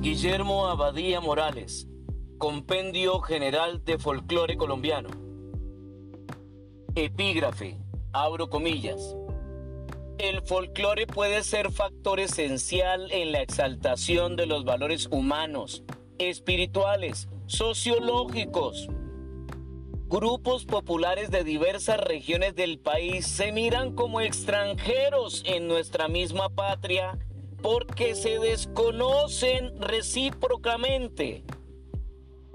Guillermo Abadía Morales, Compendio General de Folclore Colombiano. Epígrafe, abro comillas. El folclore puede ser factor esencial en la exaltación de los valores humanos, espirituales, sociológicos. Grupos populares de diversas regiones del país se miran como extranjeros en nuestra misma patria porque se desconocen recíprocamente.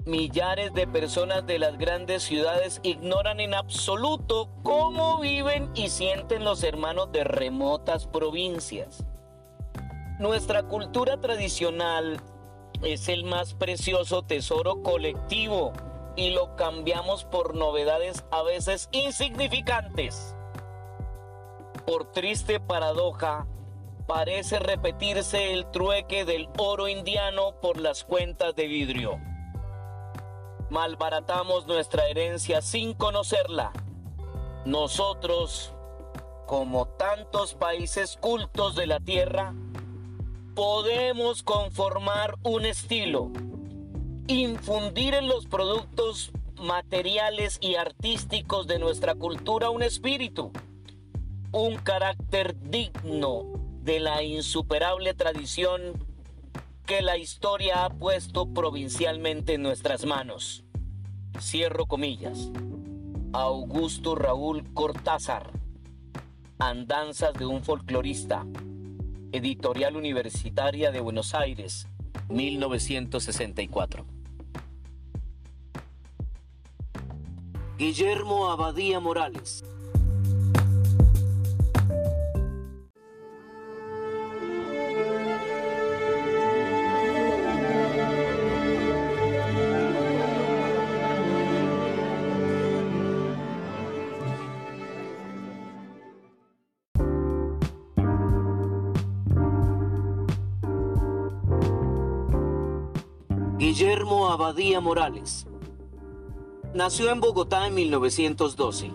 Millares de personas de las grandes ciudades ignoran en absoluto cómo viven y sienten los hermanos de remotas provincias. Nuestra cultura tradicional es el más precioso tesoro colectivo y lo cambiamos por novedades a veces insignificantes. Por triste paradoja, parece repetirse el trueque del oro indiano por las cuentas de vidrio. Malbaratamos nuestra herencia sin conocerla. Nosotros, como tantos países cultos de la tierra, podemos conformar un estilo, infundir en los productos materiales y artísticos de nuestra cultura un espíritu, un carácter digno de la insuperable tradición que la historia ha puesto provincialmente en nuestras manos. Cierro comillas. Augusto Raúl Cortázar. Andanzas de un folclorista. Editorial Universitaria de Buenos Aires, 1964. Guillermo Abadía Morales. Guillermo Abadía Morales. Nació en Bogotá en 1912.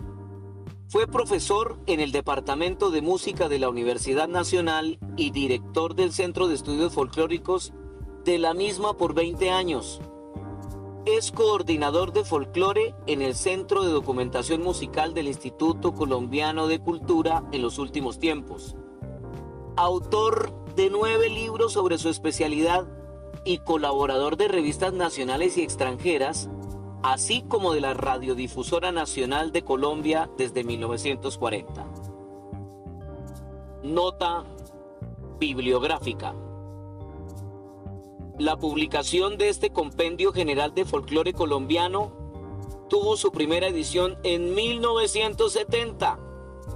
Fue profesor en el Departamento de Música de la Universidad Nacional y director del Centro de Estudios Folclóricos de la misma por 20 años. Es coordinador de folclore en el Centro de Documentación Musical del Instituto Colombiano de Cultura en los últimos tiempos. Autor de nueve libros sobre su especialidad y colaborador de revistas nacionales y extranjeras, así como de la Radiodifusora Nacional de Colombia desde 1940. Nota bibliográfica. La publicación de este Compendio General de Folclore Colombiano tuvo su primera edición en 1970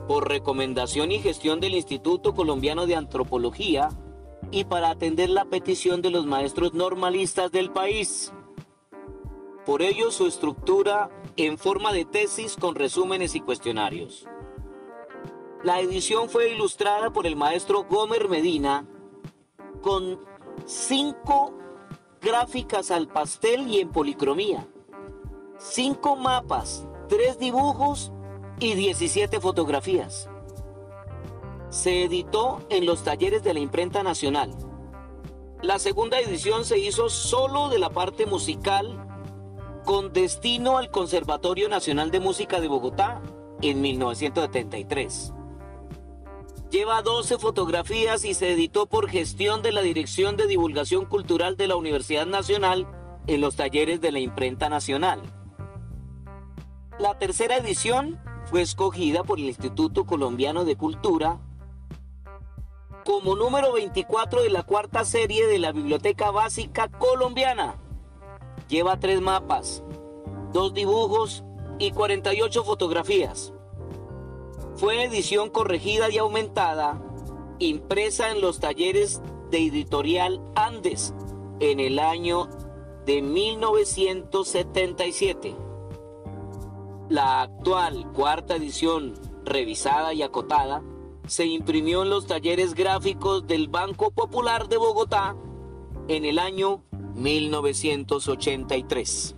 por recomendación y gestión del Instituto Colombiano de Antropología y para atender la petición de los maestros normalistas del país. Por ello su estructura en forma de tesis con resúmenes y cuestionarios. La edición fue ilustrada por el maestro Gómez Medina con cinco gráficas al pastel y en policromía, cinco mapas, tres dibujos y 17 fotografías se editó en los talleres de la imprenta nacional. La segunda edición se hizo solo de la parte musical con destino al Conservatorio Nacional de Música de Bogotá en 1973. Lleva 12 fotografías y se editó por gestión de la Dirección de Divulgación Cultural de la Universidad Nacional en los talleres de la imprenta nacional. La tercera edición fue escogida por el Instituto Colombiano de Cultura como número 24 de la cuarta serie de la Biblioteca Básica Colombiana. Lleva tres mapas, dos dibujos y 48 fotografías. Fue edición corregida y aumentada, impresa en los talleres de editorial Andes en el año de 1977. La actual cuarta edición, revisada y acotada, se imprimió en los talleres gráficos del Banco Popular de Bogotá en el año 1983.